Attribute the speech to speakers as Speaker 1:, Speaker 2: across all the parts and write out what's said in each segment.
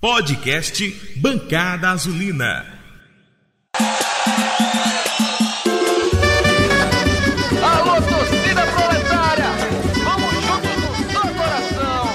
Speaker 1: Podcast Bancada Azulina.
Speaker 2: Alô, torcida proletária! Vamos juntos no seu coração!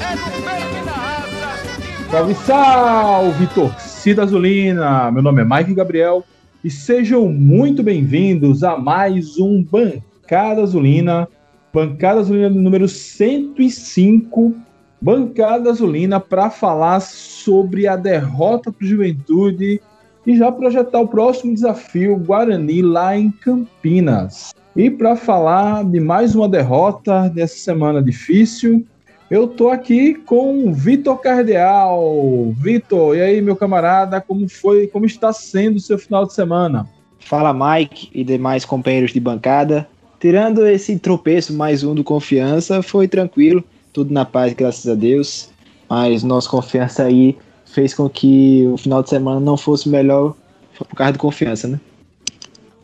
Speaker 2: É no peito e na raça!
Speaker 3: Salve, salve, torcida azulina! Meu nome é Mike Gabriel e sejam muito bem-vindos a mais um Bancada Azulina, Bancada Azulina número 105, Bancada Azulina para falar sobre a derrota para o Juventude e já projetar o próximo desafio Guarani lá em Campinas. E para falar de mais uma derrota dessa semana difícil, eu tô aqui com o Vitor Cardeal. Vitor, e aí, meu camarada, como foi, como está sendo o seu final de semana?
Speaker 4: Fala Mike e demais companheiros de bancada. Tirando esse tropeço mais um do Confiança, foi tranquilo, tudo na paz, graças a Deus. Mas nossa confiança aí fez com que o final de semana não fosse melhor por causa do Confiança, né?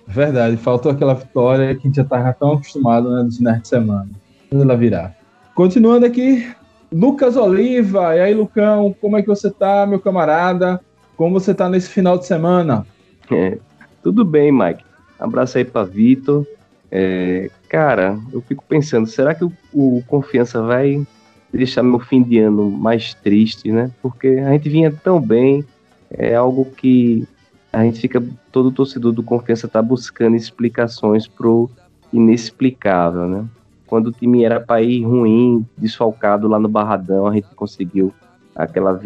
Speaker 3: Verdade, faltou aquela vitória que a gente já estava tão acostumado né, nos finais de semana. Vamos ela virar. Continuando aqui, Lucas Oliva. E aí, Lucão, como é que você tá, meu camarada? Como você tá nesse final de semana?
Speaker 5: É, tudo bem, Mike. Abraço aí para Vitor. É, cara, eu fico pensando, será que o, o, Confiança vai deixar meu fim de ano mais triste, né? Porque a gente vinha tão bem, é algo que a gente fica, todo torcedor do Confiança tá buscando explicações pro inexplicável, né? Quando o time era para ir ruim, desfalcado lá no Barradão, a gente conseguiu aquela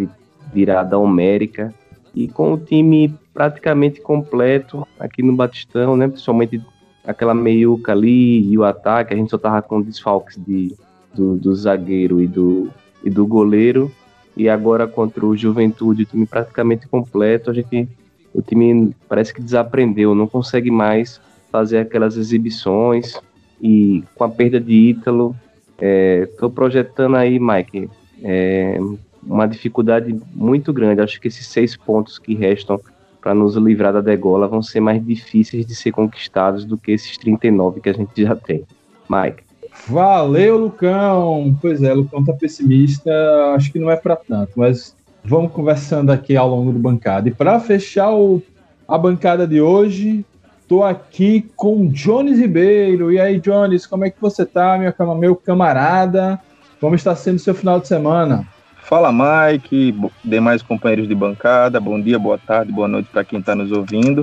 Speaker 5: virada homérica. E com o time praticamente completo aqui no Batistão, né? Principalmente aquela meiuca ali e o ataque, a gente só tava com desfalques de, do, do zagueiro e do, e do goleiro. E agora contra o Juventude, o time praticamente completo, a gente o time parece que desaprendeu, não consegue mais fazer aquelas exibições e com a perda de Ítalo, estou é, projetando aí, Mike, é, uma dificuldade muito grande. Acho que esses seis pontos que restam para nos livrar da degola vão ser mais difíceis de ser conquistados do que esses 39 que a gente já tem. Mike.
Speaker 3: Valeu, Lucão. Pois é, Lucão tá pessimista. Acho que não é para tanto, mas vamos conversando aqui ao longo do bancada. E para fechar o, a bancada de hoje, estou aqui com Jones Ribeiro. E aí, Jones, como é que você tá, meu, meu camarada? Como está sendo seu final de semana?
Speaker 6: Fala, Mike, demais companheiros de bancada. Bom dia, boa tarde, boa noite para quem está nos ouvindo.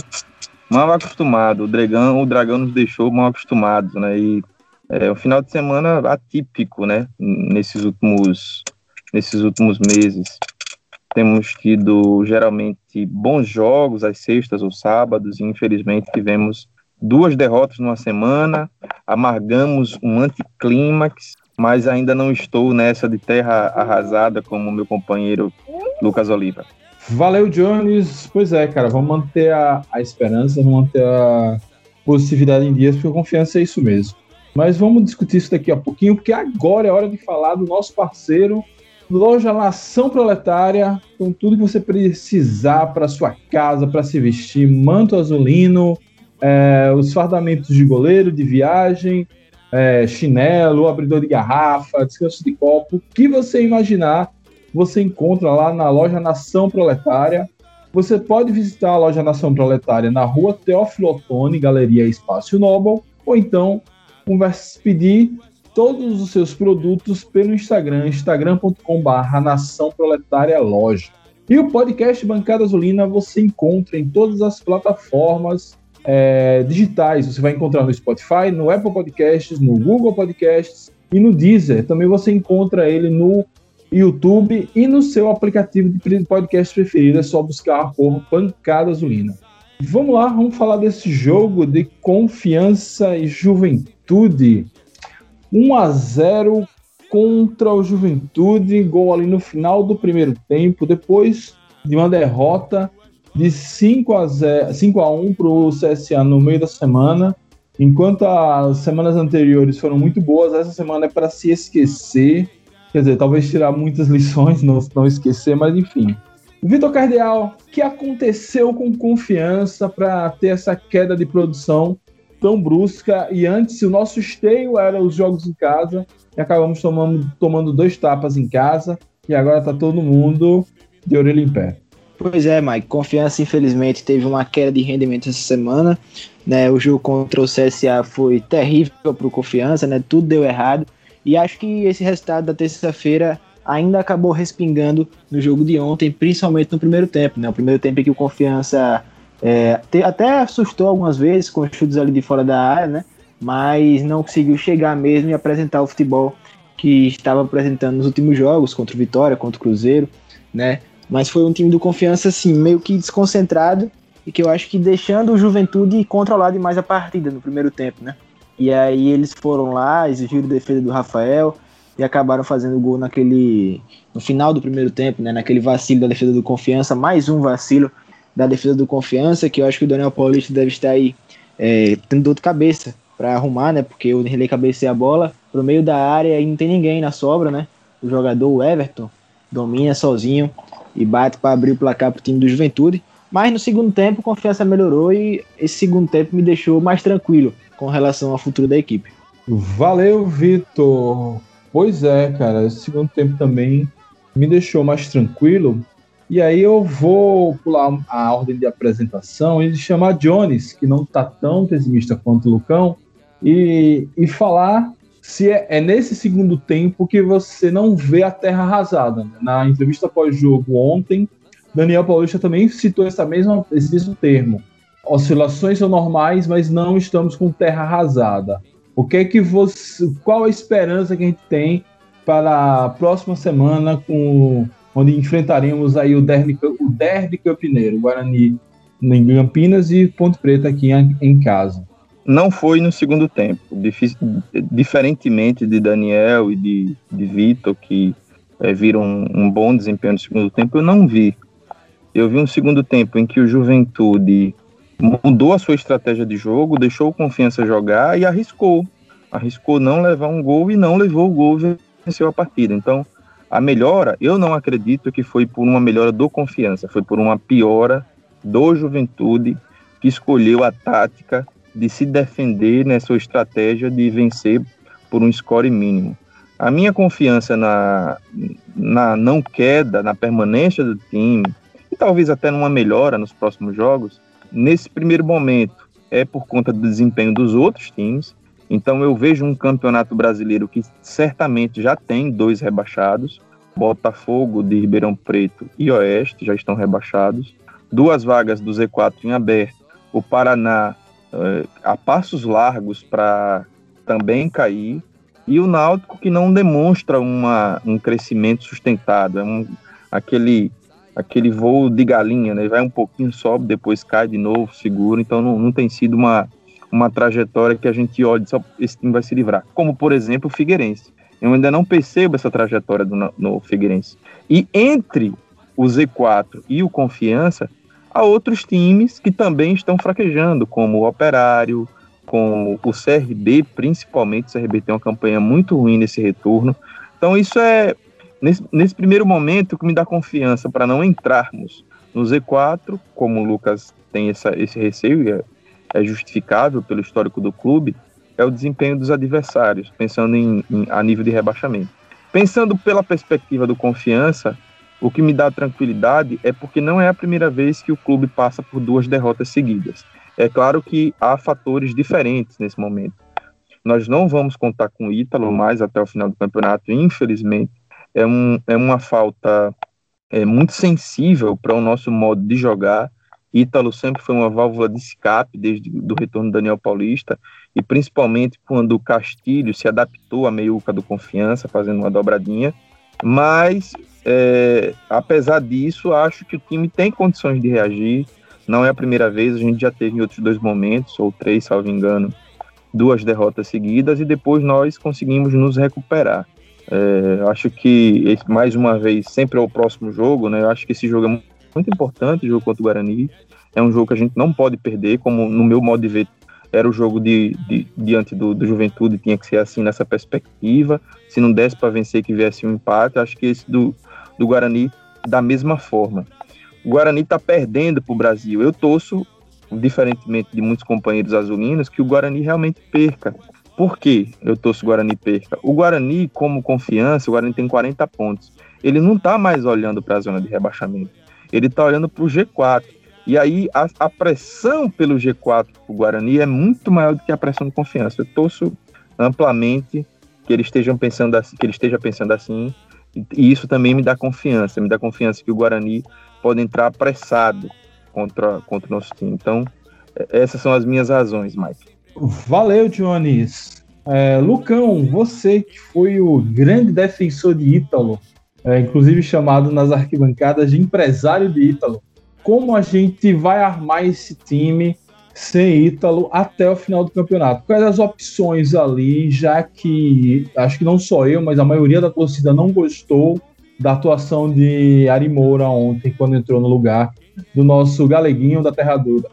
Speaker 6: Mal acostumado, o dragão, o dragão nos deixou mal acostumados, né? E é um final de semana atípico, né? Nesses últimos, nesses últimos meses. Temos tido geralmente bons jogos às sextas ou sábados, e infelizmente tivemos duas derrotas numa semana, amargamos um anticlímax, mas ainda não estou nessa de terra arrasada como meu companheiro Lucas Oliva.
Speaker 3: Valeu, Jones. Pois é, cara, vamos manter a, a esperança, vamos manter a positividade em dias, porque a confiança é isso mesmo. Mas vamos discutir isso daqui a pouquinho, porque agora é hora de falar do nosso parceiro Loja Nação Proletária, com tudo que você precisar para sua casa, para se vestir, manto azulino, é, os fardamentos de goleiro, de viagem, é, chinelo, abridor de garrafa, descanso de copo, o que você imaginar, você encontra lá na Loja Nação Proletária. Você pode visitar a Loja Nação Proletária na rua Teófilo Otoni, Galeria Espaço Nobel, ou então converse, pedir todos os seus produtos pelo Instagram, instagram.com.br Nação Proletária Loja. E o podcast Bancada Azulina você encontra em todas as plataformas é, digitais. Você vai encontrar no Spotify, no Apple Podcasts, no Google Podcasts e no Deezer. Também você encontra ele no YouTube e no seu aplicativo de podcast preferido. É só buscar por Bancada Azulina. Vamos lá, vamos falar desse jogo de confiança e juventude 1 a 0 contra o Juventude, gol ali no final do primeiro tempo, depois de uma derrota de 5 a, 0, 5 a 1 para o CSA no meio da semana. Enquanto as semanas anteriores foram muito boas, essa semana é para se esquecer. Quer dizer, talvez tirar muitas lições, não, não esquecer, mas enfim. Vitor Cardeal, o que aconteceu com confiança para ter essa queda de produção tão brusca. E antes, o nosso esteio era os jogos em casa, e acabamos tomando, tomando dois tapas em casa, e agora tá todo mundo de orelha em pé.
Speaker 4: Pois é, Mike. Confiança, infelizmente, teve uma queda de rendimento essa semana. Né? O jogo contra o CSA foi terrível para o Confiança, né? tudo deu errado. E acho que esse resultado da terça-feira ainda acabou respingando no jogo de ontem, principalmente no primeiro tempo. Né? O primeiro tempo em que o Confiança é, até assustou algumas vezes com os chutes ali de fora da área, né? mas não conseguiu chegar mesmo e apresentar o futebol que estava apresentando nos últimos jogos, contra o Vitória, contra o Cruzeiro, né? Mas foi um time do confiança, assim, meio que desconcentrado e que eu acho que deixando o Juventude controlar demais a partida no primeiro tempo, né? E aí eles foram lá, exigiram defesa do Rafael e acabaram fazendo gol naquele. no final do primeiro tempo, né? Naquele vacilo da defesa do confiança, mais um vacilo da defesa do confiança, que eu acho que o Daniel Paulista deve estar aí é, tendo dor de cabeça para arrumar, né? Porque o Nerley cabeceia a bola pro meio da área e não tem ninguém na sobra, né? O jogador, o Everton, domina sozinho e bate para abrir o placar pro time do Juventude. Mas no segundo tempo, a confiança melhorou e esse segundo tempo me deixou mais tranquilo com relação ao futuro da equipe.
Speaker 3: Valeu, Vitor. Pois é, cara, esse segundo tempo também me deixou mais tranquilo. E aí eu vou pular a ordem de apresentação e chamar Jones, que não está tão pessimista quanto o Lucão, e, e falar se é, é, nesse segundo tempo que você não vê a terra arrasada. Né? Na entrevista pós-jogo ontem, Daniel Paulista também citou essa mesma, esse mesmo termo. Oscilações são normais, mas não estamos com terra arrasada. O que é que você, qual a esperança que a gente tem para a próxima semana, com, onde enfrentaremos aí o derby, o derby campineiro, Guarani em Campinas e Ponte Preta aqui em, em casa?
Speaker 6: Não foi no segundo tempo. diferentemente de Daniel e de, de Vitor, que é, viram um, um, bom desempenho no segundo tempo, eu não vi. Eu vi um segundo tempo em que o Juventude mudou a sua estratégia de jogo, deixou o confiança jogar e arriscou. Arriscou não levar um gol e não levou o gol e venceu a partida. Então, a melhora, eu não acredito que foi por uma melhora do confiança, foi por uma piora do Juventude que escolheu a tática de se defender nessa sua estratégia de vencer por um score mínimo. A minha confiança na, na não queda, na permanência do time, e talvez até numa melhora nos próximos jogos, nesse primeiro momento é por conta do desempenho dos outros times. Então eu vejo um campeonato brasileiro que certamente já tem dois rebaixados, Botafogo de Ribeirão Preto e Oeste já estão rebaixados, duas vagas do Z4 em aberto, o Paraná uh, a passos largos para também cair, e o Náutico que não demonstra uma, um crescimento sustentado, é um, aquele, aquele voo de galinha, né? vai um pouquinho, sobe, depois cai de novo, segura, então não, não tem sido uma, uma trajetória que a gente olha só esse time vai se livrar, como por exemplo o Figueirense. Eu ainda não percebo essa trajetória do, no Figueirense. E entre o Z4 e o Confiança, a outros times que também estão fraquejando, como o Operário, como o CRB, principalmente. O CRB tem uma campanha muito ruim nesse retorno. Então, isso é, nesse, nesse primeiro momento, que me dá confiança para não entrarmos no Z4, como o Lucas tem essa, esse receio, e é, é justificável pelo histórico do clube, é o desempenho dos adversários, pensando em, em, a nível de rebaixamento. Pensando pela perspectiva do confiança, o que me dá tranquilidade é porque não é a primeira vez que o clube passa por duas derrotas seguidas. É claro que há fatores diferentes nesse momento. Nós não vamos contar com o Ítalo mais até o final do campeonato, infelizmente. É, um, é uma falta é, muito sensível para o nosso modo de jogar. Ítalo sempre foi uma válvula de escape desde o retorno do Daniel Paulista, e principalmente quando o Castilho se adaptou à meiuca do Confiança, fazendo uma dobradinha. Mas é, apesar disso, acho que o time tem condições de reagir. Não é a primeira vez, a gente já teve em outros dois momentos, ou três, salvo engano, duas derrotas seguidas e depois nós conseguimos nos recuperar. É, acho que, mais uma vez, sempre é o próximo jogo, né? Eu acho que esse jogo é muito importante, o jogo contra o Guarani. É um jogo que a gente não pode perder, como no meu modo de ver, era o jogo de, de diante do, do, Juventude, tinha que ser assim nessa perspectiva. Se não desse para vencer, que viesse um empate. Acho que esse do, do Guarani da mesma forma. O Guarani está perdendo para o Brasil. Eu torço, diferentemente de muitos companheiros azulinos, que o Guarani realmente perca. Por que eu torço o Guarani perca? O Guarani, como confiança, o Guarani tem 40 pontos. ele não está mais olhando para a zona de rebaixamento, ele está olhando para o G4. E aí a, a pressão pelo G4 para o Guarani é muito maior do que a pressão de confiança. Eu torço amplamente que ele esteja pensando assim, que ele esteja pensando assim, e isso também me dá confiança, me dá confiança que o Guarani pode entrar apressado contra, contra o nosso time. Então, é, essas são as minhas razões, Mike.
Speaker 3: Valeu, Jones. É, Lucão, você que foi o grande defensor de Ítalo, é, inclusive chamado nas arquibancadas de empresário de Ítalo, como a gente vai armar esse time sem Ítalo até o final do campeonato? Quais as opções ali, já que acho que não só eu, mas a maioria da torcida não gostou da atuação de Ari Moura ontem, quando entrou no lugar do nosso galeguinho da Terra Dura.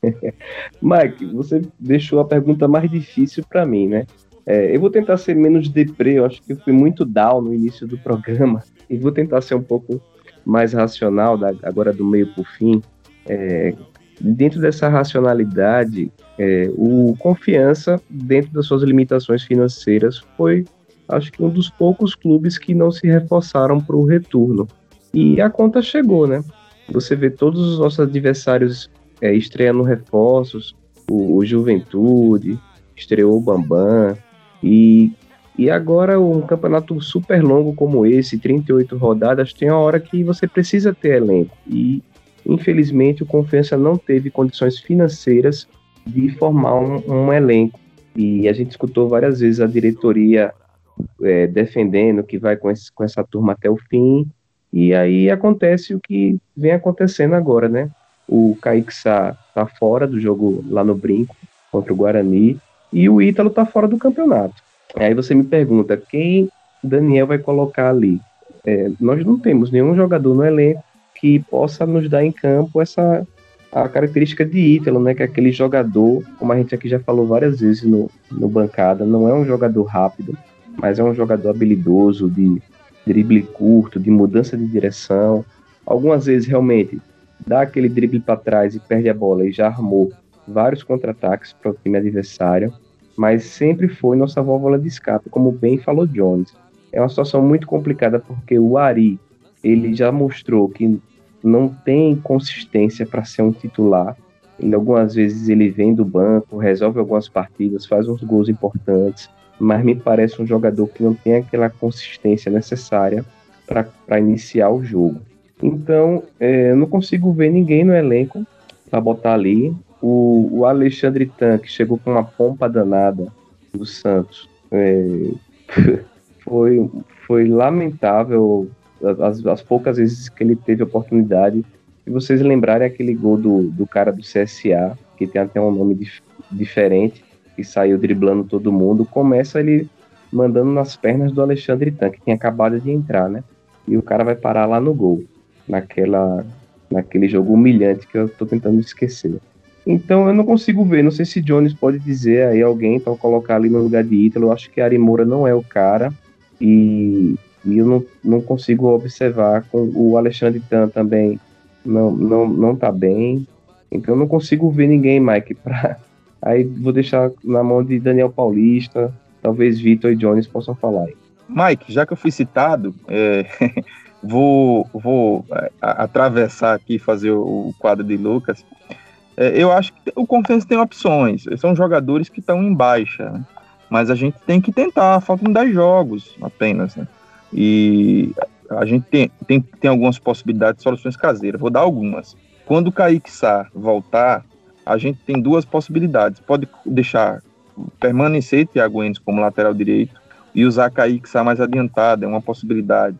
Speaker 5: Mike, você deixou a pergunta mais difícil para mim, né? É, eu vou tentar ser menos deprê, eu acho que eu fui muito down no início do programa, e vou tentar ser um pouco mais racional, da, agora do meio para o fim. É, dentro dessa racionalidade, é, o Confiança, dentro das suas limitações financeiras, foi, acho que, um dos poucos clubes que não se reforçaram para o retorno. E a conta chegou, né? Você vê todos os nossos adversários é, estreando reforços, o, o, Juventude, estreou o Bambam, e, e agora um campeonato super longo como esse, 38 rodadas, tem uma hora que você precisa ter elenco, e infelizmente o Confiança não teve condições financeiras de formar um, um elenco, e a gente escutou várias vezes a diretoria é, defendendo que vai com, esse, com essa turma até o fim, e aí acontece o que vem acontecendo agora, né? O Kaique Sá tá fora do jogo lá no Brinco contra o Guarani e o Ítalo tá fora do campeonato. Aí você me pergunta quem Daniel vai colocar ali. É, nós não temos nenhum jogador no elenco que possa nos dar em campo essa a característica de Ítalo, né? Que é aquele jogador, como a gente aqui já falou várias vezes no, no bancada, não é um jogador rápido, mas é um jogador habilidoso de drible curto, de mudança de direção. Algumas vezes realmente dá aquele drible para trás e perde a bola e já armou vários contra-ataques para o time adversário, mas sempre foi nossa válvula de escape, como bem falou Jones. É uma situação muito complicada porque o Ari, ele já mostrou que não tem consistência para ser um titular. Ele, algumas vezes ele vem do banco, resolve algumas partidas, faz uns gols importantes, mas me parece um jogador que não tem aquela consistência necessária para iniciar o jogo. Então, é, eu não consigo ver ninguém no elenco para botar ali. O, o Alexandre Tan, que chegou com uma pompa danada do Santos, é, foi, foi lamentável as, as, poucas vezes que ele teve oportunidade. Se vocês lembrarem aquele gol do, do cara do CSA, que tem até um nome dif, diferente, que saiu driblando todo mundo, começa ele mandando nas pernas do Alexandre Tan, que tinha acabado de entrar, né? E o cara vai parar lá no gol naquela, naquele jogo humilhante que eu tô tentando esquecer. Então eu não consigo ver, não sei se Jones pode dizer aí alguém para colocar ali no lugar de Ítalo, eu acho que Ari Moura não é o cara e, e eu não, não consigo observar com o Alexandre Tan também não, não, não tá bem, então eu não consigo ver ninguém, Mike, para aí vou deixar na mão de Daniel Paulista, talvez Vitor e Jones possam falar aí.
Speaker 6: Mike, já que eu fui citado, é, vou, vou é, atravessar aqui fazer o, o quadro de Lucas. É, eu acho que o Confiança tem opções. São jogadores que estão em baixa, né? mas a gente tem que tentar. Faltam 10 jogos apenas. Né? E a gente tem, tem, tem algumas possibilidades de soluções caseiras. Vou dar algumas. Quando o Kaique Sá voltar, a gente tem duas possibilidades. Pode deixar permanecer Thiago Enes como lateral direito e usar Kaique Sá mais adiantado, é uma possibilidade.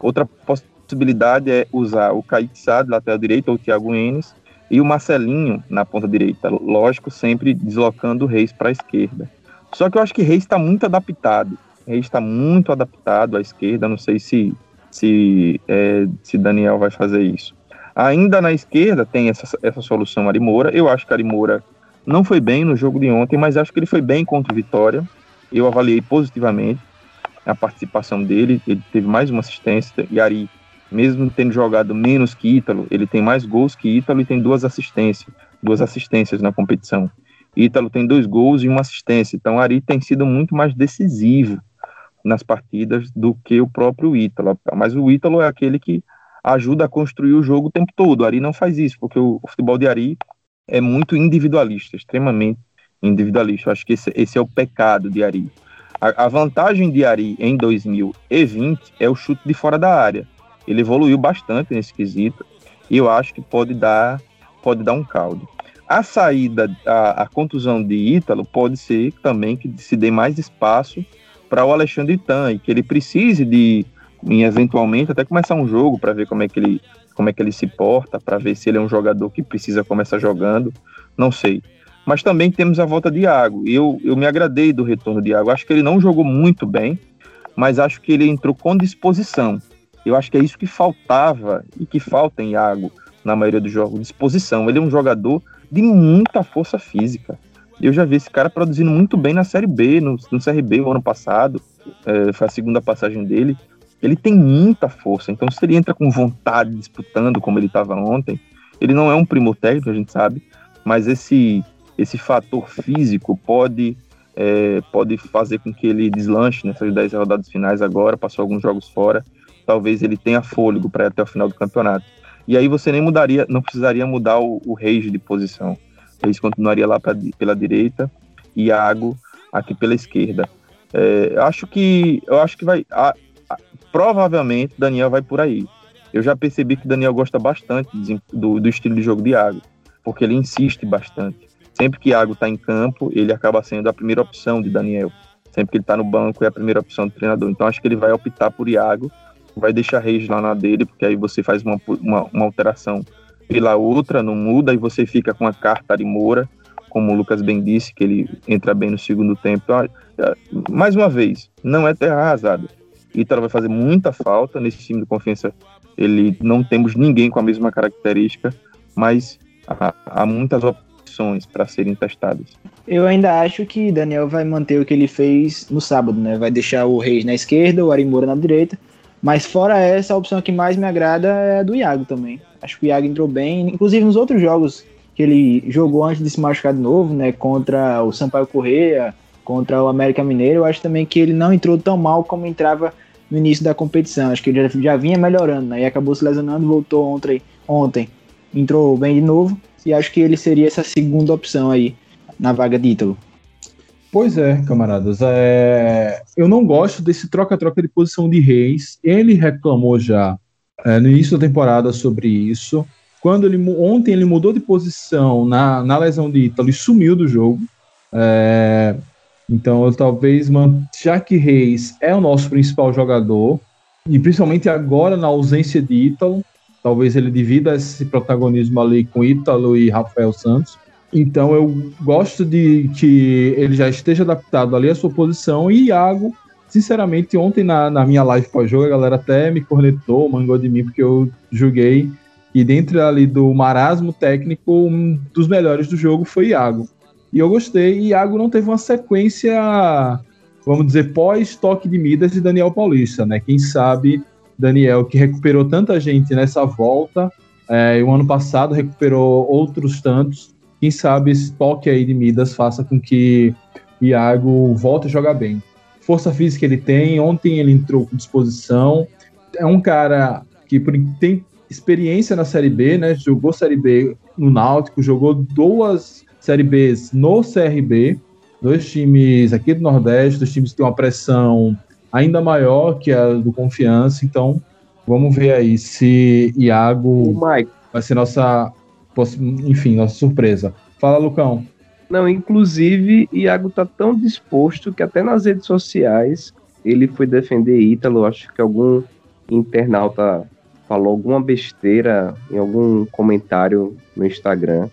Speaker 6: Outra possibilidade é usar o Kaique Sá de lateral direito ou o Thiago Enes e o Marcelinho na ponta direita. Lógico, sempre deslocando o Reis para a esquerda. Só que eu acho que Reis está muito adaptado. Reis está muito adaptado à esquerda. Não sei se, se, é, se Daniel vai fazer isso. Ainda na esquerda tem essa, essa solução Arimora. Eu acho que Arimora não foi bem no jogo de ontem, mas acho que ele foi bem contra o Vitória. Eu avaliei positivamente a participação dele, ele teve mais uma assistência, e Ari, mesmo tendo jogado menos que Ítalo, ele tem mais gols que Ítalo e tem duas assistências, duas assistências na competição. Ítalo tem dois gols e uma assistência, então Ari tem sido muito mais decisivo nas partidas do que o próprio Ítalo. Mas o Ítalo é aquele que ajuda a construir o jogo o tempo todo. Ari não faz isso, porque o, o futebol de Ari é muito individualista, extremamente individualista. Eu acho que esse, esse é o pecado de Ari. A, a, vantagem de Ari em 2020 é o chute de fora da área. Ele evoluiu bastante nesse quesito e eu acho que pode dar, pode dar um caldo. A saída, a, a contusão de Ítalo pode ser também que se dê mais espaço para o Alexandre Tan e que ele precise de, eventualmente, até começar um jogo para ver como é que ele como é que ele se porta, para ver se ele é um jogador que precisa começar jogando, não sei. Mas também temos a volta de Iago. Eu, eu me agradei do retorno de Iago. Acho que ele não jogou muito bem, mas acho que ele entrou com disposição. Eu acho que é isso que faltava e que falta em Iago na maioria dos jogos, disposição. Ele é um jogador de muita força física. Eu já vi esse cara produzindo muito bem na Série B, no, no CRB o ano passado, é, foi a segunda passagem dele ele tem muita força. Então, se ele entra com vontade, disputando como ele estava ontem, ele não é um primo técnico, a gente sabe, mas esse, esse fator físico pode, é, pode fazer com que ele deslanche nessas 10 rodadas finais agora, passou alguns jogos fora, talvez ele tenha fôlego para ir até o final do campeonato. E aí você nem mudaria, não precisaria mudar o, o Reis de posição. Reis continuaria lá pra, pela direita, e Iago aqui pela esquerda. É, acho que eu acho que vai a, provavelmente Daniel vai por aí. Eu já percebi que Daniel gosta bastante do, do estilo de jogo de Iago, porque ele insiste bastante. Sempre que Iago está em campo, ele acaba sendo a primeira opção de Daniel. Sempre que ele está no banco, é a primeira opção do treinador. Então acho que ele vai optar por Iago, vai deixar Reis lá na dele, porque aí você faz uma, uma, uma alteração pela outra, não muda, e você fica com a carta de Moura, como o Lucas bem disse, que ele entra bem no segundo tempo. Então, mais uma vez, não é terra arrasada. Ítalo vai fazer muita falta nesse time de confiança. Ele não temos ninguém com a mesma característica, mas há, há muitas opções para serem testadas.
Speaker 4: Eu ainda acho que Daniel vai manter o que ele fez no sábado, né? Vai deixar o Reis na esquerda, o Arimura na direita. Mas fora essa, a opção que mais me agrada é a do Iago também. Acho que o Iago entrou bem, inclusive nos outros jogos que ele jogou antes de se machucar de novo, né? Contra o Sampaio Correia, contra o América Mineiro, eu acho também que ele não entrou tão mal como entrava no início da competição. Acho que ele já, já vinha melhorando, né? E acabou se lesionando, voltou ontem, ontem, entrou bem de novo. E acho que ele seria essa segunda opção aí na vaga de Ítalo.
Speaker 3: Pois é, camaradas. É... Eu não gosto desse troca-troca de posição de Reis. Ele reclamou já é, no início da temporada sobre isso. Quando ele ontem ele mudou de posição na, na lesão de Ítalo e sumiu do jogo. É, então, talvez, já que Reis é o nosso principal jogador, e principalmente agora na ausência de Ítalo, talvez ele divida esse protagonismo ali com Ítalo e Rafael Santos. Então, eu gosto de que ele já esteja adaptado ali à sua posição. E Iago, sinceramente, ontem na, na minha live pós-jogo, a galera até me cornetou, mangou de mim, porque eu joguei. E dentro ali do marasmo técnico, um dos melhores do jogo foi Iago. E eu gostei. E Iago não teve uma sequência, vamos dizer, pós-toque de Midas e Daniel Paulista, né? Quem sabe Daniel, que recuperou tanta gente nessa volta, é, e o ano passado recuperou outros tantos. Quem sabe esse toque aí de Midas faça com que Iago volte a jogar bem. Força física ele tem, ontem ele entrou com disposição. É um cara que tem experiência na Série B, né? Jogou Série B no Náutico, jogou duas Série B no CRB, dois times aqui do Nordeste, dois times que têm uma pressão ainda maior que a do Confiança, então vamos ver aí se Iago vai ser nossa, enfim, nossa surpresa. Fala, Lucão.
Speaker 5: Não, inclusive, Iago tá tão disposto que até nas redes sociais ele foi defender Ítalo, acho que algum internauta falou alguma besteira em algum comentário no Instagram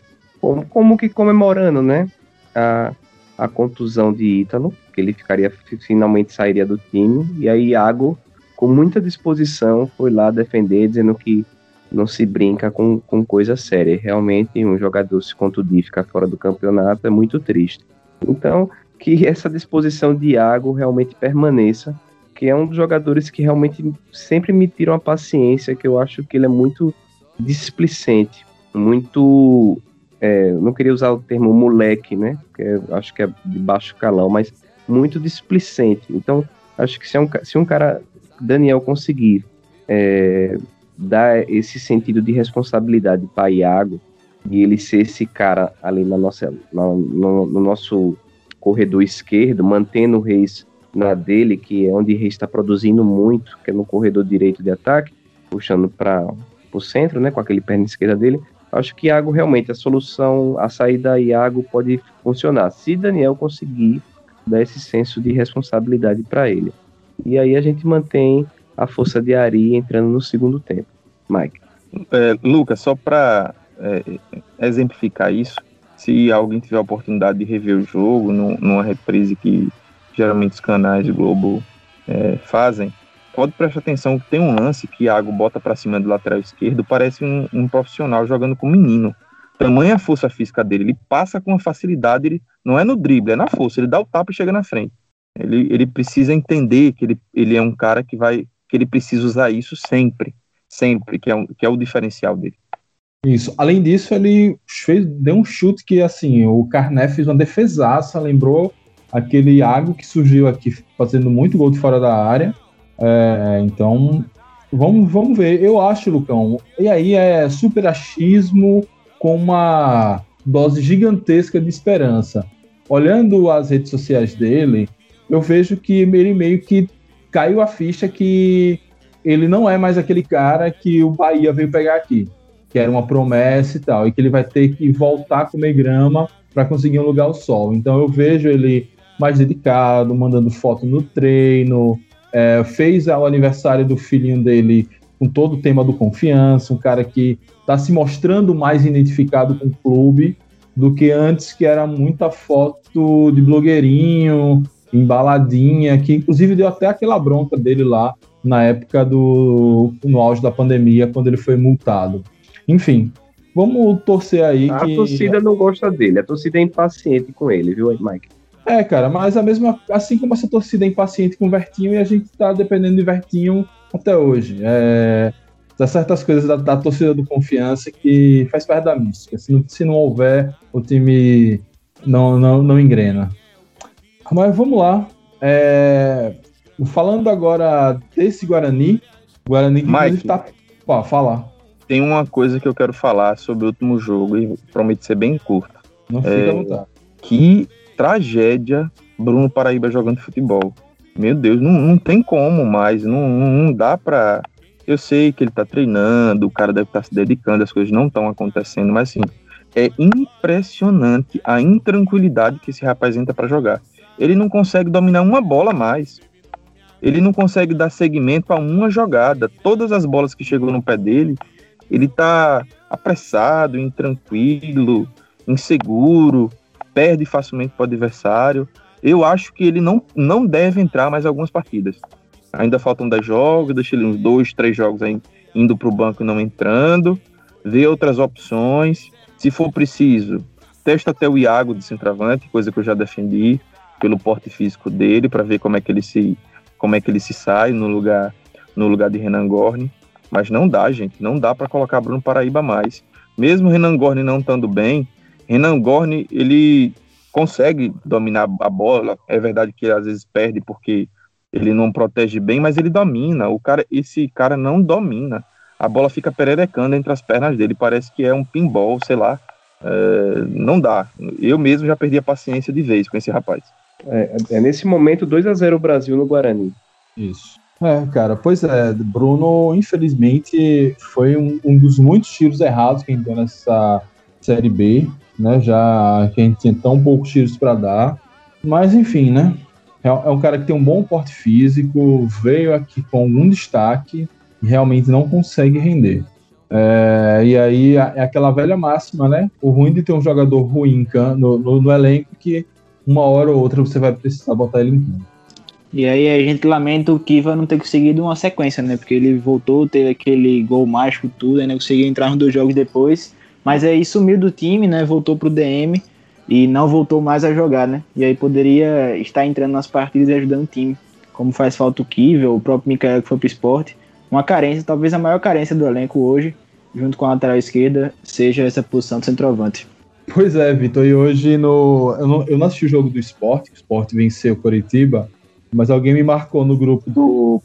Speaker 5: como, como que comemorando, né? A, a contusão de Ítalo, que ele ficaria finalmente sairia do time, e aí Iago, com muita disposição, foi lá defender, dizendo que não se brinca com, com coisa séria. Realmente, um jogador se contundir ficar fora do campeonato é muito triste. Então, que essa disposição de Iago realmente permaneça, que é um dos jogadores que realmente sempre me tiram a paciência, que eu acho que ele é muito displicente, muito é, não queria usar o termo moleque, né? Que acho que é de baixo calão, mas muito displicente. Então, Acho que se, é um, se um cara, Daniel, conseguir é, dar esse sentido de responsabilidade para Iago, e ele ser esse cara ali na nossa, no, no, nosso corredor esquerdo, mantendo o Reis na dele, que é onde o Reis está produzindo muito, que é no corredor direito de ataque, puxando para o centro, né, com aquele perna esquerda dele. Acho que Iago realmente a solução, a saída Iago pode funcionar, se Daniel conseguir dar esse senso de responsabilidade para ele. E aí a gente mantém a força de Ari entrando no segundo tempo. Mike.
Speaker 6: É, Lucas, só para é, exemplificar isso, se alguém tiver a oportunidade de rever o jogo numa reprise que geralmente os canais Globo é, fazem, pode prestar atenção que tem um lance que Iago bota para cima do lateral esquerdo, parece um, um, profissional jogando com um menino. Tamanha a força física dele, ele passa com uma facilidade, ele, não é no drible, é na força, ele dá o tapa e chega na frente. Ele, ele precisa entender que ele, ele é um cara que vai que ele precisa usar isso sempre, sempre, que é, um, que é o diferencial dele.
Speaker 3: Isso. Além disso, ele fez, deu um chute que, assim, o Carné fez uma defesaça, lembrou aquele Iago que surgiu aqui fazendo muito gol de fora da área. É, então, vamos, vamos ver. Eu acho, Lucão, e aí é super achismo com uma dose gigantesca de esperança. Olhando as redes sociais dele, eu vejo que ele meio que caiu a ficha que ele não é mais aquele cara que o Bahia veio pegar aqui, que era uma promessa e tal, e que ele vai ter que voltar a comer grama para conseguir um lugar ao sol. Então eu vejo ele mais dedicado, mandando foto no treino, é, fez o aniversário do filhinho dele com todo o tema do confiança, um cara que está se mostrando mais identificado com o clube do que antes, que era muita foto de blogueirinho, embaladinha, que inclusive deu até aquela bronca dele lá na época do no auge da pandemia, quando ele foi multado. Enfim, vamos torcer aí
Speaker 5: a
Speaker 3: que...
Speaker 5: A torcida não gosta dele, a torcida é impaciente com ele, viu, Mike?
Speaker 3: É, cara, mas a mesma, assim como essa torcida é impaciente com o Vertinho e a gente tá dependendo de Vertinho até hoje. É, tem certas coisas da, da, torcida do confiança que faz parte da mística. Se não, se não houver, o time não, não, não engrena. Mas vamos lá. É... Falando agora desse Guarani, Guarani que
Speaker 6: Mike,
Speaker 3: tá. Pô, fala.
Speaker 6: Tem uma coisa que eu quero falar sobre o último jogo e promete ser bem curta.
Speaker 3: Não fica é... à vontade.
Speaker 6: Que tragédia Bruno Paraíba jogando futebol. Meu Deus, não, não tem como mais. Não, não dá pra. Eu sei que ele tá treinando, o cara deve estar tá se dedicando, as coisas não estão acontecendo, mas assim, é impressionante a intranquilidade que esse rapaz entra para jogar ele não consegue dominar uma bola mais. Ele não consegue dar seguimento a uma jogada. Todas as bolas que chegam no pé dele, ele está apressado, intranquilo, inseguro, perde facilmente para o adversário. Eu acho que ele não, não deve entrar mais algumas partidas. Ainda faltam 10 jogos, deixa ele uns dois, três jogos aí indo para o banco e não entrando, ver outras opções. Se for preciso, testa até o Iago de centroavante, coisa que eu já defendi pelo porte físico dele para ver como é que ele se como é que ele se sai no lugar no lugar de Renan Gorni, mas não dá, gente, não dá para colocar Bruno Paraíba mais. Mesmo Renan Gorni não estando bem, Renan Gorni ele consegue dominar a bola. É verdade que às vezes perde porque ele não protege bem, mas ele domina. O cara, esse cara não domina. A bola fica pererecando entre as pernas dele. Parece que é um pinball, sei lá. É, não dá. Eu mesmo já perdi a paciência de vez com esse rapaz.
Speaker 5: É, é nesse momento 2 a 0 o Brasil no Guarani.
Speaker 3: Isso. É, cara, pois é, Bruno, infelizmente, foi um, um dos muitos tiros errados que a gente deu nessa Série B, né? Já que a gente tinha tão poucos tiros para dar. Mas, enfim, né? É, é, um cara que tem um bom porte físico, veio aqui com algum destaque e realmente não consegue render. É, e aí é aquela velha máxima, né? O ruim de ter um jogador ruim no, no, no elenco que uma hora ou outra você vai precisar botar ele em campo.
Speaker 4: E aí a gente lamenta o Kiva não ter conseguido uma sequência, né? Porque ele voltou, teve aquele gol mágico, tudo, ainda conseguiu entrar nos dois jogos depois. Mas aí sumiu do time, né? Voltou pro DM e não voltou mais a jogar, né? E aí poderia estar entrando nas partidas e ajudando o time. Como faz falta o Kiva, o próprio Mikael que foi pro esporte. Uma carência, talvez a maior carência do elenco hoje, junto com a lateral esquerda, seja essa posição de centroavante.
Speaker 3: Pois é, Vitor, e hoje no. Eu não, eu não assisti o jogo do esporte, o esporte venceu o Coritiba, mas alguém me marcou no grupo do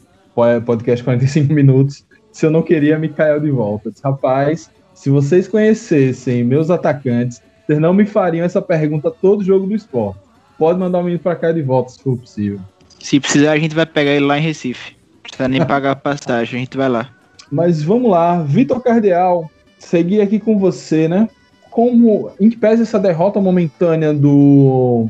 Speaker 3: podcast 45 minutos se eu não queria Mikael de volta. disse, Rapaz, se vocês conhecessem meus atacantes, vocês não me fariam essa pergunta todo jogo do esporte. Pode mandar o menino pra cá de volta, se for possível.
Speaker 4: Se precisar, a gente vai pegar ele lá em Recife. Não precisa nem pagar a passagem, a gente vai lá.
Speaker 3: Mas vamos lá, Vitor Cardeal, seguir aqui com você, né? Como, em que pese essa derrota momentânea do,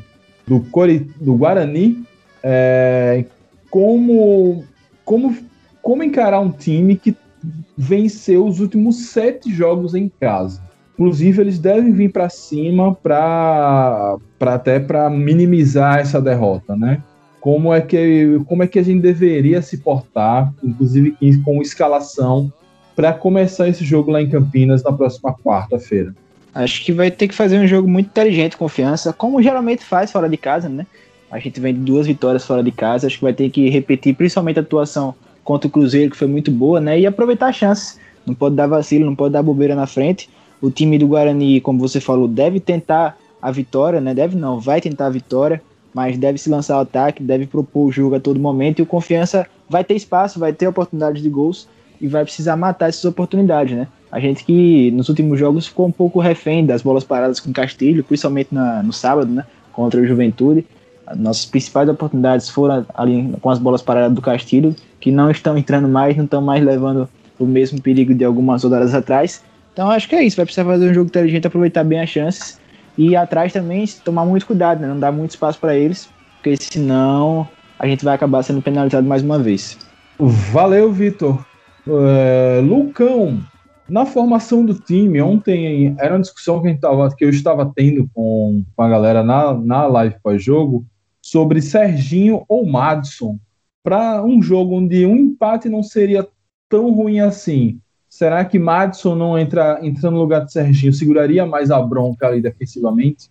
Speaker 3: do, Cori, do Guarani, é, como, como, como encarar um time que venceu os últimos sete jogos em casa? Inclusive, eles devem vir para cima para até para minimizar essa derrota, né? Como é, que, como é que a gente deveria se portar, inclusive com escalação, para começar esse jogo lá em Campinas na próxima quarta-feira?
Speaker 4: Acho que vai ter que fazer um jogo muito inteligente, confiança, como geralmente faz fora de casa, né? A gente vem de duas vitórias fora de casa, acho que vai ter que repetir principalmente a atuação contra o Cruzeiro, que foi muito boa, né? E aproveitar as chances. Não pode dar vacilo, não pode dar bobeira na frente. O time do Guarani, como você falou, deve tentar a vitória, né? Deve não, vai tentar a vitória, mas deve se lançar ao ataque, deve propor o jogo a todo momento e o Confiança vai ter espaço, vai ter oportunidades de gols e vai precisar matar essas oportunidades, né? A gente que nos últimos jogos ficou um pouco refém das bolas paradas com Castilho, principalmente na, no sábado, né? Contra o Juventude. Nossas principais oportunidades foram ali com as bolas paradas do Castilho, que não estão entrando mais, não estão mais levando o mesmo perigo de algumas rodadas atrás. Então acho que é isso, vai precisar fazer um jogo inteligente, aproveitar bem as chances e atrás também tomar muito cuidado, né? não dar muito espaço para eles, porque senão a gente vai acabar sendo penalizado mais uma vez.
Speaker 3: Valeu, Vitor. É, Lucão, na formação do time, ontem era uma discussão que, tava, que eu estava tendo com, com a galera na, na live pós-jogo sobre Serginho ou Madison para um jogo onde um empate não seria tão ruim assim. Será que Madison não entra, entra no lugar de Serginho, seguraria mais a bronca ali defensivamente?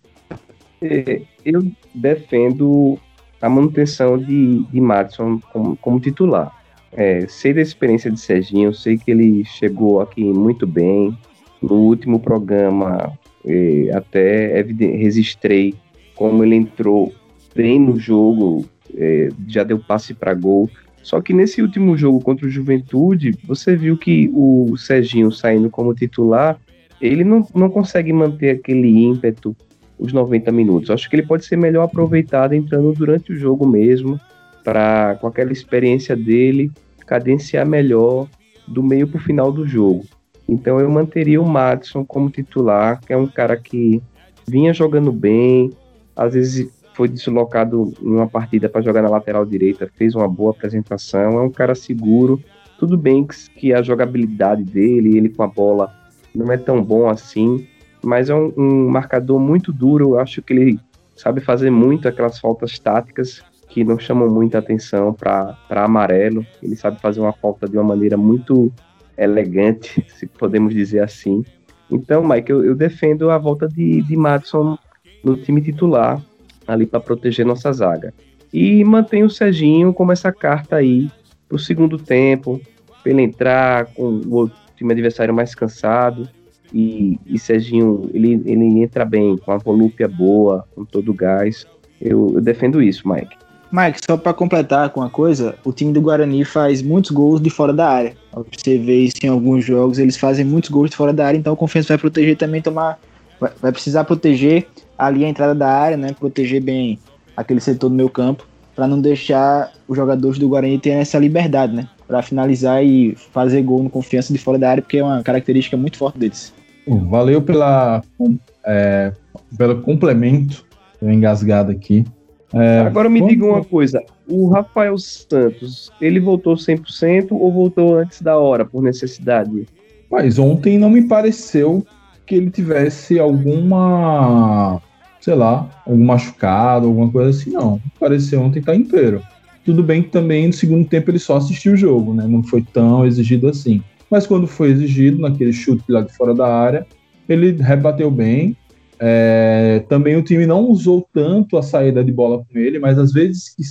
Speaker 5: É, eu defendo a manutenção de, de Madison como, como titular. É, sei da experiência de Serginho, sei que ele chegou aqui muito bem. No último programa, é, até registrei como ele entrou bem no jogo, é, já deu passe para gol. Só que nesse último jogo contra o Juventude, você viu que o Serginho saindo como titular, ele não, não consegue manter aquele ímpeto os 90 minutos. Acho que ele pode ser melhor aproveitado entrando durante o jogo mesmo, para com aquela experiência dele cadenciar melhor do meio para o final do jogo. Então eu manteria o Madison como titular, que é um cara que vinha jogando bem, às vezes foi deslocado em uma partida para jogar na lateral direita, fez uma boa apresentação, é um cara seguro. Tudo bem que a jogabilidade dele, ele com a bola, não é tão bom assim, mas é um, um marcador muito duro. Eu acho que ele sabe fazer muito aquelas faltas táticas que não chamam muita atenção para amarelo. Ele sabe fazer uma falta de uma maneira muito elegante, se podemos dizer assim. Então, Mike, eu, eu defendo a volta de, de Madison no time titular ali para proteger nossa zaga. E mantém o Serginho como essa carta aí para o segundo tempo, para ele entrar com o time adversário mais cansado. E, e Serginho, ele, ele entra bem, com a volúpia boa, com todo o gás. Eu, eu defendo isso, Mike.
Speaker 4: Mike, só para completar com uma coisa, o time do Guarani faz muitos gols de fora da área. Você vê isso em alguns jogos, eles fazem muitos gols de fora da área, então o Confiança vai proteger também, tomar, vai, precisar proteger ali a entrada da área, né, proteger bem aquele setor do meu campo, para não deixar os jogadores do Guarani terem essa liberdade, né, para finalizar e fazer gol no confiança de fora da área, porque é uma característica muito forte deles.
Speaker 3: Valeu pela, é, pelo complemento, engasgado aqui.
Speaker 5: É, Agora me diga uma coisa, o Rafael Santos, ele voltou 100% ou voltou antes da hora, por necessidade?
Speaker 3: Mas ontem não me pareceu que ele tivesse alguma sei lá, algum machucado, alguma coisa assim, não. Pareceu ontem estar tá inteiro. Tudo bem que também no segundo tempo ele só assistiu o jogo, né? Não foi tão exigido assim. Mas quando foi exigido, naquele chute lá de fora da área, ele rebateu bem. É, também o time não usou tanto a saída de bola com ele, mas às vezes que,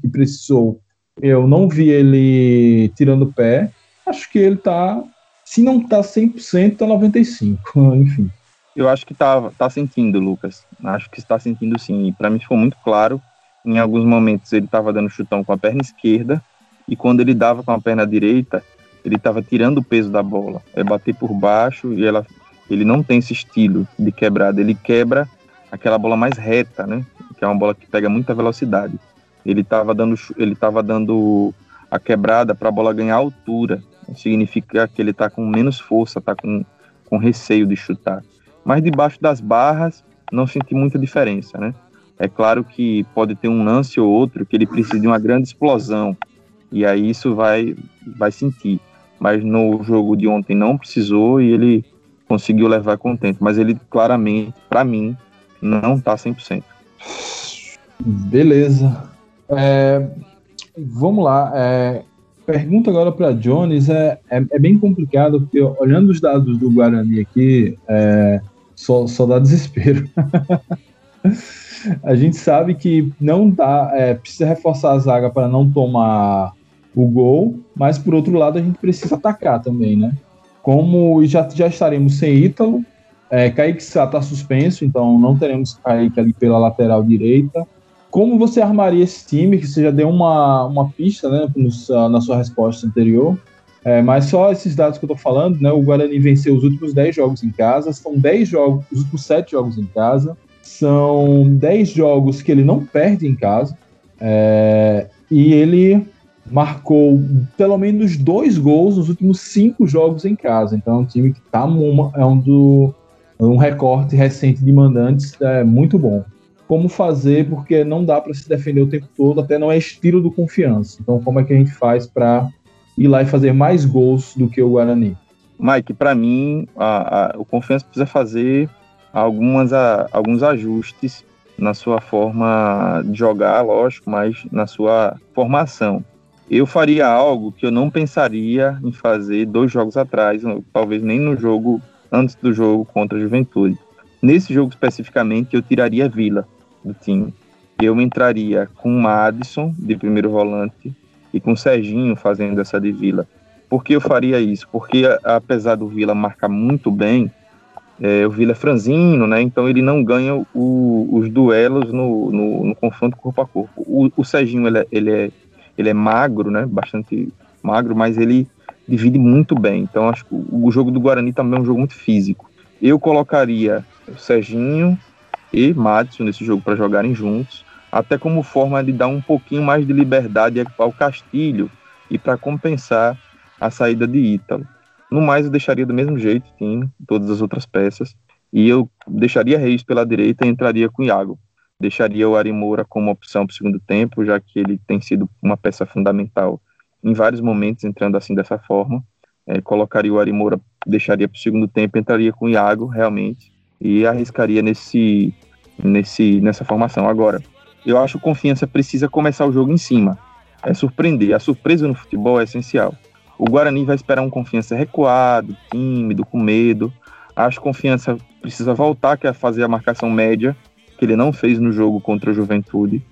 Speaker 3: que precisou, eu não vi ele tirando o pé. Acho que ele tá, se não tá 100%, tá 95%, enfim.
Speaker 6: Eu acho que tá, tá sentindo, Lucas. Acho que está sentindo sim. Para mim ficou muito claro em alguns momentos ele estava dando chutão com a perna esquerda e quando ele dava com a perna direita, ele estava tirando o peso da bola. É bater por baixo e ela, ele não tem esse estilo de quebrada. Ele quebra aquela bola mais reta, né? Que é uma bola que pega muita velocidade. Ele estava dando, ele tava dando a quebrada para a bola ganhar altura. Significa que ele está com menos força, está com, com receio de chutar. Mas debaixo das barras, não senti muita diferença, né? É claro que pode ter um lance ou outro que ele precisa de uma grande explosão, e aí isso vai, vai sentir. Mas no jogo de ontem não precisou e ele conseguiu levar contente. Mas ele claramente, para mim, não tá 100%.
Speaker 3: Beleza. É, vamos lá. É, pergunta agora para Jones é, é, é, bem complicado, porque olhando os dados do Guarani aqui, é, só, só dá desespero. a gente sabe que não dá, é, precisa reforçar a zaga para não tomar o gol, mas por outro lado a gente precisa atacar também, né? Como já, já estaremos sem Ítalo, é, Kaique Sá está suspenso, então não teremos Kaique ali pela lateral direita. Como você armaria esse time, que você já deu uma, uma pista né, na sua resposta anterior, é, mas só esses dados que eu estou falando, né? O Guarani venceu os últimos 10 jogos em casa, são 10 jogos, os últimos 7 jogos em casa, são 10 jogos que ele não perde em casa. É, e ele marcou pelo menos dois gols nos últimos cinco jogos em casa. Então é um time que tá é um do um recorte recente de mandantes é muito bom. Como fazer porque não dá para se defender o tempo todo, até não é estilo do confiança. Então como é que a gente faz para ir lá e fazer mais gols do que o Guarani?
Speaker 6: Mike, para mim, a, a, o confiança precisa fazer algumas, a, alguns ajustes na sua forma de jogar, lógico, mas na sua formação. Eu faria algo que eu não pensaria em fazer dois jogos atrás, talvez nem no jogo antes do jogo contra a Juventude. Nesse jogo especificamente, eu tiraria Vila do time. Eu entraria com Madison de primeiro volante e com Serginho fazendo essa de Vila. Por que eu faria isso? Porque apesar do Vila marcar muito bem, é, o Vila é franzino, né? Então ele não ganha o, os duelos no, no, no, confronto corpo a corpo. O, o Serginho ele é, ele, é, ele é magro, né? Bastante magro, mas ele divide muito bem. Então acho que o, jogo do Guarani também é um jogo muito físico. Eu colocaria o Serginho e Madison nesse jogo para jogarem juntos, até como forma de dar um pouquinho mais de liberdade ao Castilho e para compensar a saída de Ítalo. No mais, eu deixaria do mesmo jeito time, todas as outras peças. E eu deixaria Reis pela direita e entraria com Iago. Deixaria o Ari Moura como opção para o segundo tempo, já que ele tem sido uma peça fundamental em vários momentos, entrando assim dessa forma. É, colocaria o Ari Moura, deixaria para o segundo tempo, entraria com o Iago, realmente, e arriscaria nesse, nesse, nessa formação. Agora, eu acho que confiança precisa começar o jogo em cima. É surpreender. A surpresa no futebol é essencial. O Guarani vai esperar um confiança recuado, tímido, com medo. Acho que confiança precisa voltar que é fazer a marcação média, que ele não fez no jogo contra a Juventude.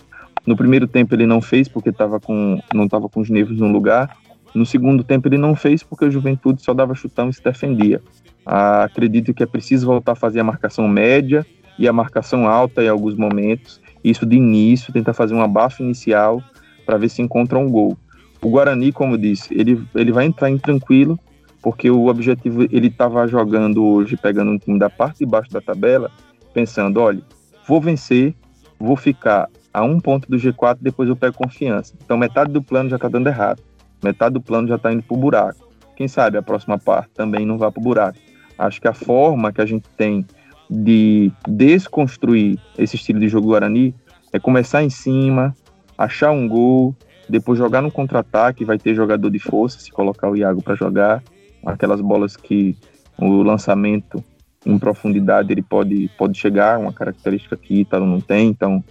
Speaker 6: No primeiro tempo ele não fez porque tava com, não estava com os nervos no lugar. No segundo tempo ele não fez porque a Juventude só dava chutão e se defendia. Ah, acredito que é preciso voltar a fazer a marcação média e a marcação alta em alguns momentos. Isso de início, tentar fazer um abafo inicial para ver se encontra um gol. O Guarani, como disse, ele, ele vai entrar em tranquilo, porque o objetivo, ele estava jogando hoje, pegando um time da parte de baixo da tabela, pensando, olha, vou vencer, vou ficar a um ponto do G4, depois eu pego confiança. Então metade do plano já está dando errado, metade do plano já está indo para o buraco. Quem sabe a próxima parte também não vá para o buraco. Acho que a forma que a gente tem de desconstruir esse estilo de jogo Guarani é começar em cima, achar um gol, depois jogar no contra-ataque, vai ter jogador de força, se colocar o Iago para jogar, aquelas bolas que o lançamento em profundidade ele pode, pode chegar, uma característica que Ítalo não tem, então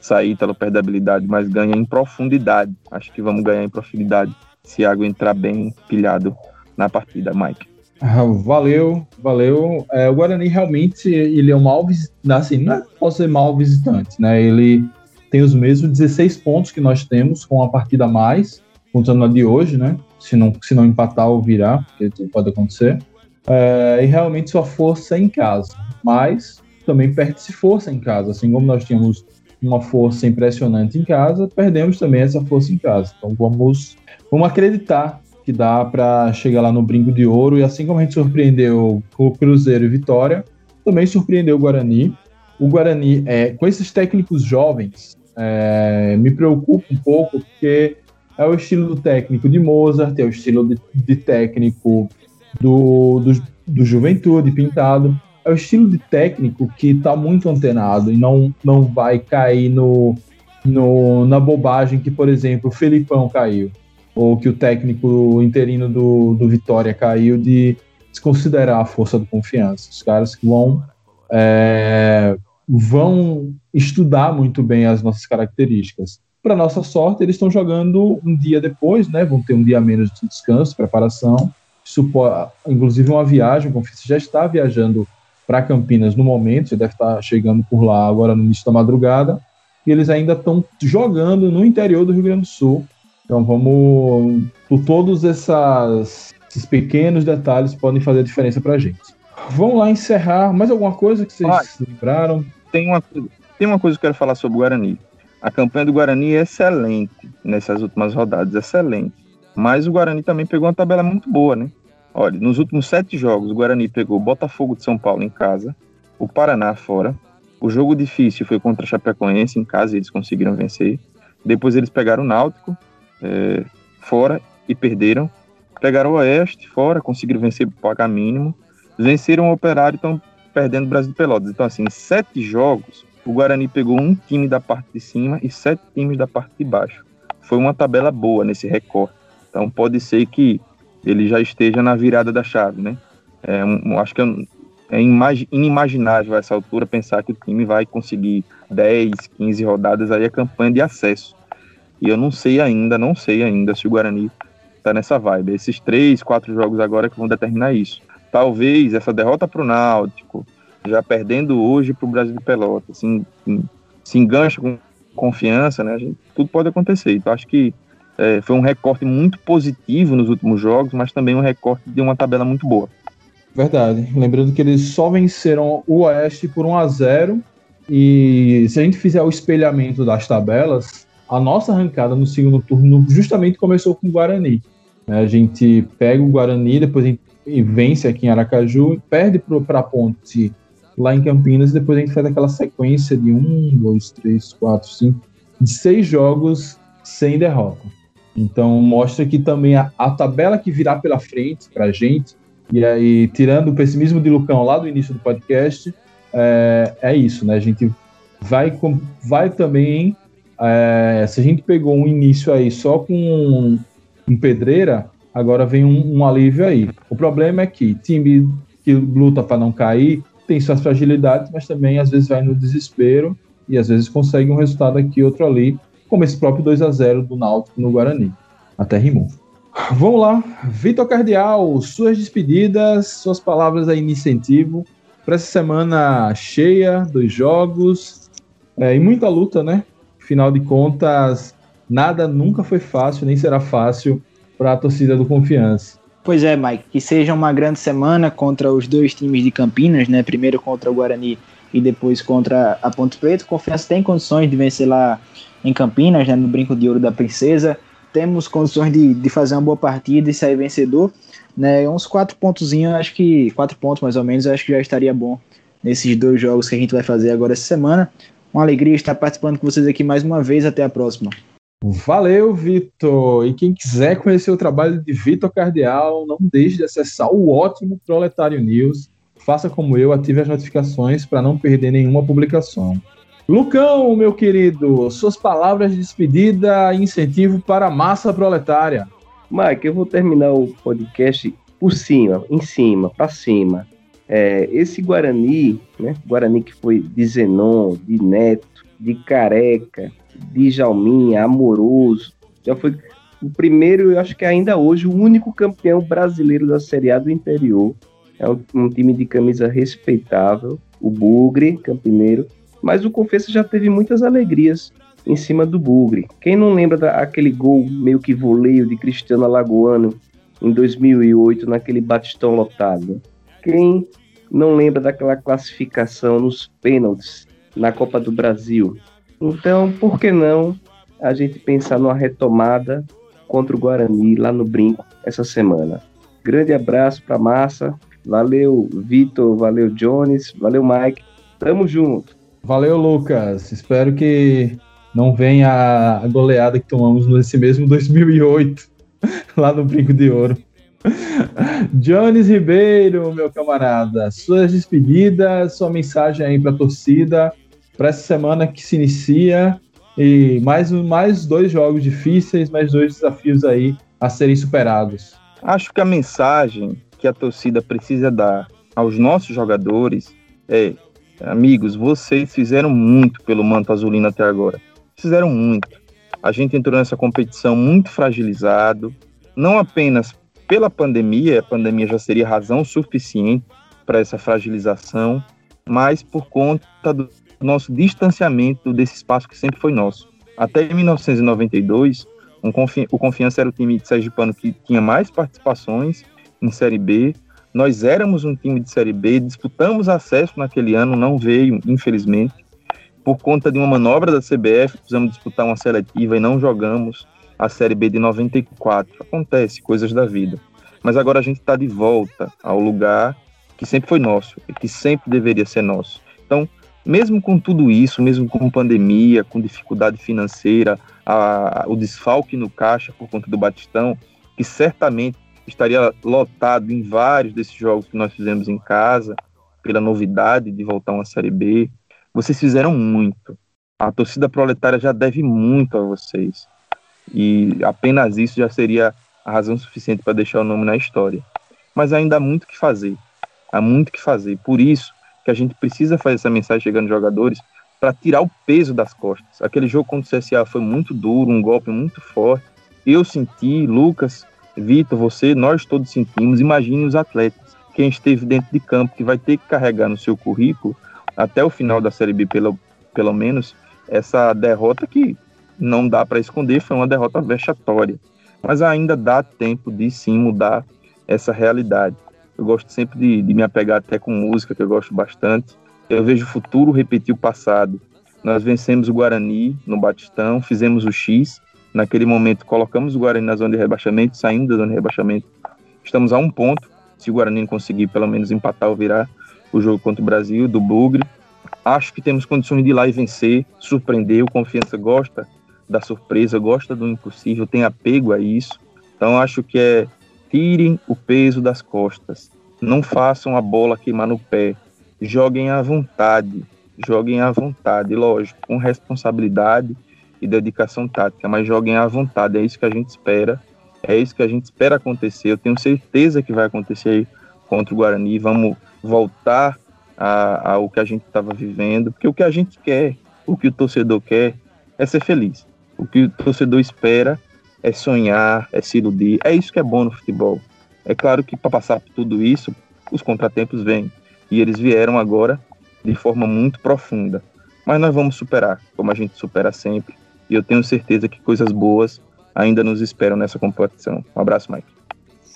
Speaker 6: sair Ítalo perde habilidade, mas ganha em profundidade. Acho que vamos ganhar em profundidade se Iago entrar bem pilhado na partida, Mike.
Speaker 3: Valeu, valeu. É, o Guarani realmente ele é um mal visitante, assim, não é, pode ser mal visitante, né? Ele tem os mesmos 16 pontos que nós temos com a partida a mais, contando a de hoje, né? Se não, se não empatar ou virar, porque pode acontecer. É, e realmente sua força em casa, mas também perde-se força em casa, assim como nós tínhamos uma força impressionante em casa, perdemos também essa força em casa. Então vamos, vamos acreditar que dá para chegar lá no brinco de ouro e assim como a gente surpreendeu o Cruzeiro e Vitória, também surpreendeu o Guarani. O Guarani, é, com esses técnicos jovens, é, me preocupa um pouco porque é o estilo do técnico de Mozart, é o estilo de, de técnico do, do, do Juventude Pintado, é o estilo de técnico que está muito antenado e não, não vai cair no, no, na bobagem que, por exemplo, o Felipão caiu, ou que o técnico interino do, do Vitória caiu de desconsiderar a força do confiança. Os caras que vão, é, vão estudar muito bem as nossas características. Para nossa sorte, eles estão jogando um dia depois, né? Vão ter um dia menos de descanso, preparação. Inclusive uma viagem, o Confiança já está viajando para Campinas no momento, você deve estar chegando por lá agora no início da madrugada, e eles ainda estão jogando no interior do Rio Grande do Sul. Então vamos. Por todos essas, esses pequenos detalhes podem fazer diferença para a gente. Vamos lá encerrar. Mais alguma coisa que vocês ah, lembraram?
Speaker 6: Tem uma, tem uma coisa que eu quero falar sobre o Guarani. A campanha do Guarani é excelente nessas últimas rodadas, excelente. Mas o Guarani também pegou uma tabela muito boa, né? Olha, nos últimos sete jogos, o Guarani pegou o Botafogo de São Paulo em casa, o Paraná fora. O jogo difícil foi contra a Chapecoense em casa e eles conseguiram vencer. Depois eles pegaram o Náutico é, fora e perderam. Pegaram o Oeste fora, conseguiram vencer por pagar mínimo. Venceram o Operário e estão perdendo o Brasil Pelotas. Então, assim, em sete jogos, o Guarani pegou um time da parte de cima e sete times da parte de baixo. Foi uma tabela boa nesse recorte. Então, pode ser que ele já esteja na virada da chave, né? É, um, acho que é, inimaginável a essa altura pensar que o time vai conseguir 10, 15 rodadas aí a campanha de acesso. E eu não sei ainda, não sei ainda se o Guarani está nessa vibe. Esses três, quatro jogos agora que vão determinar isso. Talvez essa derrota para o Náutico, já perdendo hoje para o Brasil de Pelotas, assim, se engancha com confiança, né? Gente, tudo pode acontecer. Então acho que é, foi um recorte muito positivo nos últimos jogos, mas também um recorte de uma tabela muito boa.
Speaker 3: Verdade. Lembrando que eles só venceram o Oeste por 1 a 0 e se a gente fizer o espelhamento das tabelas, a nossa arrancada no segundo turno justamente começou com o Guarani. Né? A gente pega o Guarani, depois a gente vence aqui em Aracaju, perde para a Ponte lá em Campinas, e depois a gente faz aquela sequência de um, dois, três, quatro, cinco, de seis jogos sem derrota. Então mostra que também a, a tabela que virá pela frente para a gente, e aí tirando o pessimismo de Lucão lá do início do podcast, é, é isso, né? A gente vai, vai também. É, se a gente pegou um início aí só com um, um pedreira, agora vem um, um, alívio aí. O problema é que time que luta para não cair tem suas fragilidades, mas também às vezes vai no desespero e às vezes consegue um resultado aqui, outro ali, como esse próprio 2 a 0 do Náutico no Guarani. Até rimou. Vamos lá, Vitor Cardial, suas despedidas, suas palavras aí incentivo para essa semana cheia, dois jogos é, e muita luta, né? Final de contas, nada nunca foi fácil, nem será fácil para a torcida do Confiança.
Speaker 4: Pois é, Mike, que seja uma grande semana contra os dois times de Campinas, né? Primeiro contra o Guarani e depois contra a Ponte Preta. Confiança tem condições de vencer lá em Campinas, né, no Brinco de Ouro da Princesa. Temos condições de, de fazer uma boa partida e sair vencedor. Né, uns quatro pontozinhos, acho que quatro pontos mais ou menos, acho que já estaria bom nesses dois jogos que a gente vai fazer agora essa semana. Uma alegria estar participando com vocês aqui mais uma vez. Até a próxima.
Speaker 3: Valeu, Vitor! E quem quiser conhecer o trabalho de Vitor Cardial, não deixe de acessar o ótimo Proletário News. Faça como eu, ative as notificações para não perder nenhuma publicação. Lucão, meu querido, suas palavras de despedida e incentivo para a massa proletária.
Speaker 5: Mike, eu vou terminar o podcast por cima, em cima, para cima. É, esse Guarani, né? Guarani que foi de Zenon, de Neto, de Careca, de Jalminha, Amoroso, já foi o primeiro, eu acho que ainda hoje, o único campeão brasileiro da Série A do interior. É um, um time de camisa respeitável, o Bugre, campineiro, mas o Confessa já teve muitas alegrias em cima do Bugre. Quem não lembra daquele gol meio que voleio de Cristiano Alagoano em 2008 naquele batistão lotado? Quem não lembra daquela classificação nos pênaltis na Copa do Brasil? Então, por que não a gente pensar numa retomada contra o Guarani lá no Brinco essa semana? Grande abraço para massa. Valeu, Vitor. Valeu, Jones. Valeu, Mike. Tamo junto.
Speaker 3: Valeu, Lucas. Espero que não venha a goleada que tomamos nesse mesmo 2008, lá no Brinco de Ouro. Jones Ribeiro, meu camarada, suas despedidas, sua mensagem aí para a torcida, para essa semana que se inicia e mais, mais dois jogos difíceis, mais dois desafios aí a serem superados.
Speaker 6: Acho que a mensagem que a torcida precisa dar aos nossos jogadores é Amigos, vocês fizeram muito pelo manto azulino até agora. Fizeram muito. A gente entrou nessa competição muito fragilizado, não apenas pela pandemia, a pandemia já seria razão suficiente para essa fragilização, mas por conta do nosso distanciamento desse espaço que sempre foi nosso. Até 1992, um confi o Confiança era o time de Sergipano que tinha mais participações em Série B, nós éramos um time de Série B, disputamos acesso naquele ano, não veio, infelizmente. Por conta de uma manobra da CBF, precisamos disputar uma seletiva e não jogamos a Série B de 94. Acontece, coisas da vida. Mas agora a gente está de volta ao lugar que sempre foi nosso e que sempre deveria ser nosso. Então, mesmo com tudo isso, mesmo com pandemia, com dificuldade financeira, a, a, o desfalque no caixa por conta do Batistão, que certamente estaria lotado em vários desses jogos que nós fizemos em casa, pela novidade de voltar uma Série B. Vocês fizeram muito. A torcida proletária já deve muito a vocês. E apenas isso já seria a razão suficiente para deixar o nome na história. Mas ainda há muito que fazer. Há muito que fazer. Por isso que a gente precisa fazer essa mensagem chegando aos jogadores para tirar o peso das costas. Aquele jogo contra o CSA foi muito duro, um golpe muito forte. Eu senti, Lucas, Vitor, você, nós todos sentimos. Imagine os atletas, quem esteve dentro de campo, que vai ter que carregar no seu currículo, até o final da Série B, pelo, pelo menos, essa derrota que não dá para esconder, foi uma derrota vexatória. Mas ainda dá tempo de sim mudar essa realidade. Eu gosto sempre de, de me apegar até com música, que eu gosto bastante. Eu vejo o futuro repetir o passado. Nós vencemos o Guarani no Batistão, fizemos o X, Naquele momento, colocamos o Guarani na zona de rebaixamento, saindo da zona de rebaixamento. Estamos a um ponto. Se o Guarani conseguir pelo menos empatar ou virar o jogo contra o Brasil, do Bugre, acho que temos condições de ir lá e vencer, surpreender. O Confiança gosta da surpresa, gosta do impossível, tem apego a isso. Então, acho que é tirem o peso das costas. Não façam a bola queimar no pé. Joguem à vontade. Joguem à vontade, lógico, com responsabilidade e dedicação tática, mas joguem à vontade, é isso que a gente espera, é isso que a gente espera acontecer. Eu tenho certeza que vai acontecer contra o Guarani. Vamos voltar ao que a gente estava vivendo, porque o que a gente quer, o que o torcedor quer, é ser feliz. O que o torcedor espera é sonhar, é se iludir. É isso que é bom no futebol. É claro que para passar por tudo isso, os contratempos vêm. E eles vieram agora de forma muito profunda. Mas nós vamos superar, como a gente supera sempre. E eu tenho certeza que coisas boas ainda nos esperam nessa competição. Um abraço, Mike.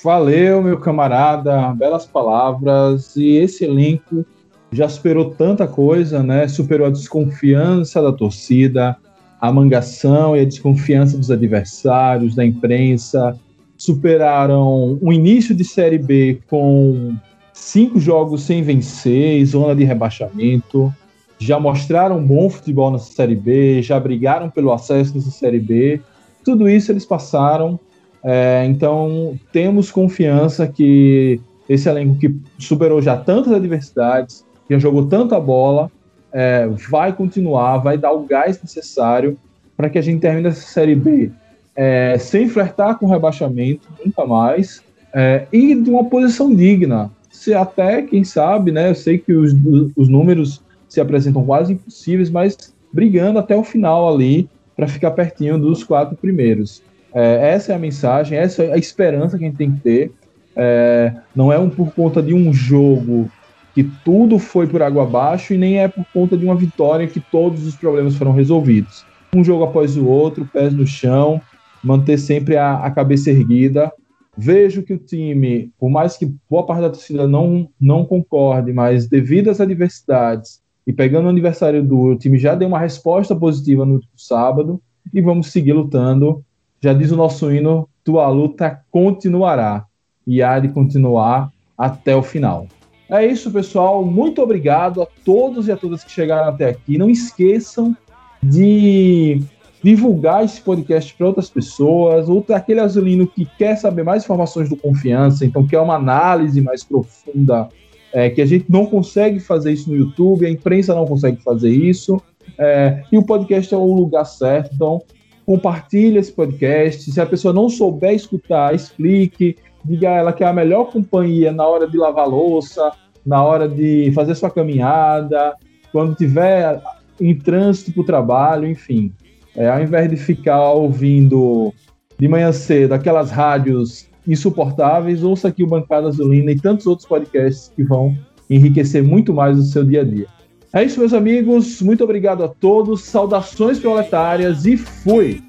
Speaker 3: Valeu, meu camarada. Belas palavras. E esse elenco já superou tanta coisa, né? Superou a desconfiança da torcida, a mangação e a desconfiança dos adversários, da imprensa. Superaram o início de Série B com cinco jogos sem vencer, zona de rebaixamento já mostraram bom futebol nessa Série B, já brigaram pelo acesso nessa Série B. Tudo isso eles passaram. É, então, temos confiança que esse elenco que superou já tantas adversidades, já jogou tanta bola, é, vai continuar, vai dar o gás necessário para que a gente termine essa Série B é, sem flertar com rebaixamento, nunca mais, é, e de uma posição digna. Se até, quem sabe, né? Eu sei que os, os números se apresentam quase impossíveis, mas brigando até o final ali para ficar pertinho dos quatro primeiros. É, essa é a mensagem, essa é a esperança que a gente tem que ter. É, não é um por conta de um jogo que tudo foi por água abaixo e nem é por conta de uma vitória que todos os problemas foram resolvidos. Um jogo após o outro, pés no chão, manter sempre a, a cabeça erguida. Vejo que o time, por mais que boa parte da torcida não, não concorde, mas devido às adversidades, E pegando o aniversário do o time já deu uma resposta positiva no sábado e vamos seguir lutando. Já diz o nosso hino, tua luta continuará e há de continuar até o final. É isso, pessoal. Muito obrigado a todos e a todas que chegaram até aqui. Não esqueçam de divulgar esse podcast para outras pessoas, ou aquele azulino que quer saber mais informações do Confiança, então quer uma análise mais profunda, é, que a gente não consegue fazer isso no YouTube, a imprensa não consegue fazer isso, é, e o podcast é o lugar certo, então compartilhe esse podcast, se a pessoa não souber escutar, explique, diga a ela que é a melhor companhia na hora de lavar louça, na hora de fazer sua caminhada, quando tiver em trânsito para o trabalho, enfim. É, ao invés de ficar ouvindo de manhã cedo aquelas rádios insuportáveis, ouça aqui o Bancada Azulina e tantos outros podcasts que vão enriquecer muito mais o seu dia a dia. É isso, meus amigos. Muito obrigado a todos. Saudações proletárias e fui!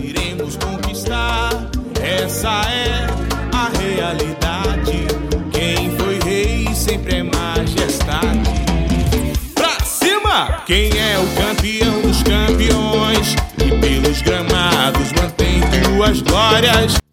Speaker 1: iremos conquistar. Essa é a realidade. Quem é o campeão dos campeões? E pelos gramados mantém tuas glórias.